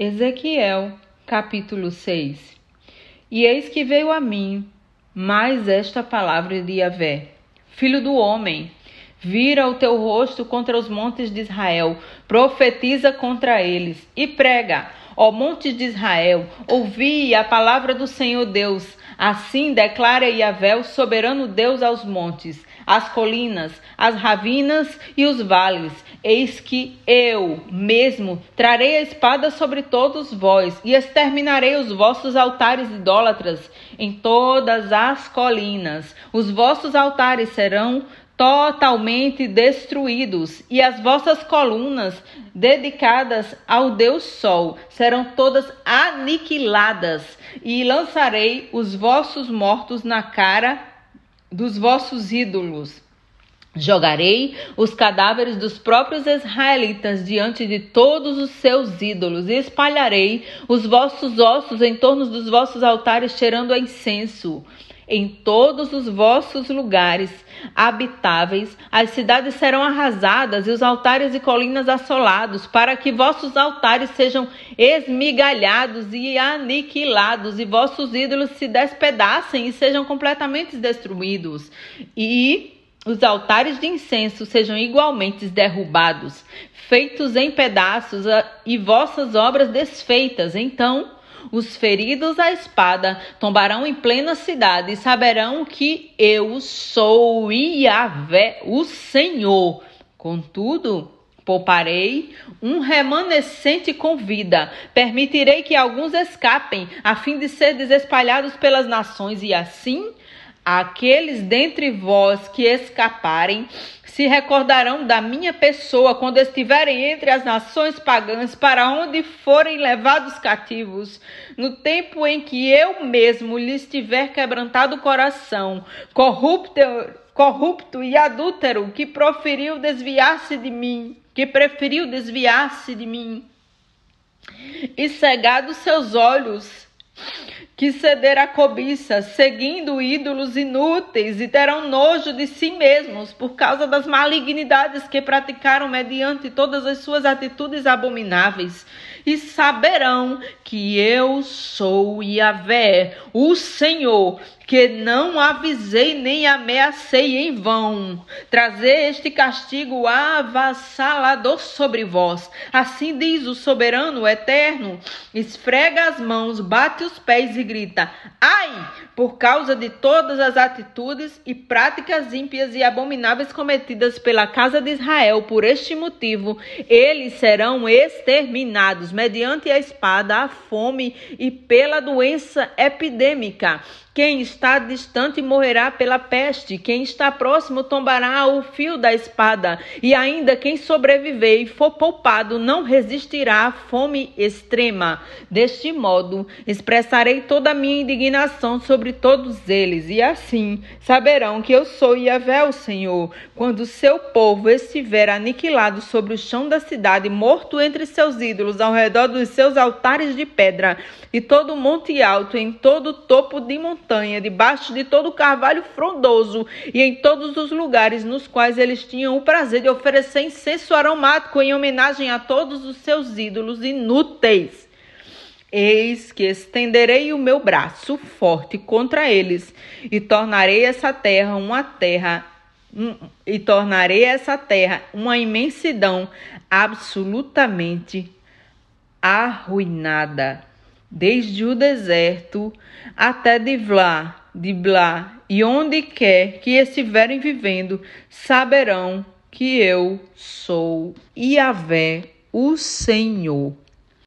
Ezequiel, capítulo 6 E eis que veio a mim mais esta palavra de Yahvé: Filho do homem, vira o teu rosto contra os montes de Israel, profetiza contra eles e prega. Ó montes de Israel, ouvi a palavra do Senhor Deus. Assim declara Yahvé, o soberano Deus, aos montes as colinas, as ravinas e os vales. Eis que eu mesmo trarei a espada sobre todos vós e exterminarei os vossos altares idólatras em todas as colinas. Os vossos altares serão totalmente destruídos, e as vossas colunas dedicadas ao Deus Sol serão todas aniquiladas, e lançarei os vossos mortos na cara dos vossos ídolos. Jogarei os cadáveres dos próprios israelitas diante de todos os seus ídolos e espalharei os vossos ossos em torno dos vossos altares, cheirando a incenso. Em todos os vossos lugares habitáveis, as cidades serão arrasadas e os altares e colinas assolados, para que vossos altares sejam esmigalhados e aniquilados, e vossos ídolos se despedacem e sejam completamente destruídos. E os altares de incenso sejam igualmente derrubados, feitos em pedaços, e vossas obras desfeitas. Então os feridos à espada tombarão em plena cidade e saberão que eu sou Iavé, o Senhor. Contudo, pouparei um remanescente com vida, permitirei que alguns escapem, a fim de ser desespalhados pelas nações, e assim aqueles dentre vós que escaparem se recordarão da minha pessoa quando estiverem entre as nações pagãs, para onde forem levados cativos, no tempo em que eu mesmo lhes tiver quebrantado o coração, corrupto, corrupto e adúltero, que proferiu desviar-se de mim, que preferiu desviar-se de mim, e cegado seus olhos que ceder à cobiça, seguindo ídolos inúteis, e terão nojo de si mesmos por causa das malignidades que praticaram mediante todas as suas atitudes abomináveis, e saberão que eu sou Yahvé, o Senhor, que não avisei nem ameacei em vão, trazer este castigo avassalador sobre vós. Assim diz o soberano eterno: esfrega as mãos, bate os pés e grita: Ai! Por causa de todas as atitudes e práticas ímpias e abomináveis cometidas pela casa de Israel, por este motivo, eles serão exterminados mediante a espada, a fome e pela doença epidêmica. Quem está distante morrerá pela peste, quem está próximo tombará o fio da espada, e ainda quem sobreviver e for poupado não resistirá à fome extrema. Deste modo, expressarei toda a minha indignação sobre todos eles, e assim saberão que eu sou Yahvé, o Senhor, quando seu povo estiver aniquilado sobre o chão da cidade, morto entre seus ídolos, ao redor dos seus altares de pedra, e todo monte alto, em todo topo de montanha montanha, debaixo de todo o carvalho frondoso e em todos os lugares nos quais eles tinham o prazer de oferecer incenso aromático em homenagem a todos os seus ídolos inúteis. Eis que estenderei o meu braço forte contra eles e tornarei essa terra uma terra e tornarei essa terra uma imensidão absolutamente arruinada desde o deserto até Divlá, Diblá, e onde quer que estiverem vivendo, saberão que eu sou Yahvé, o Senhor.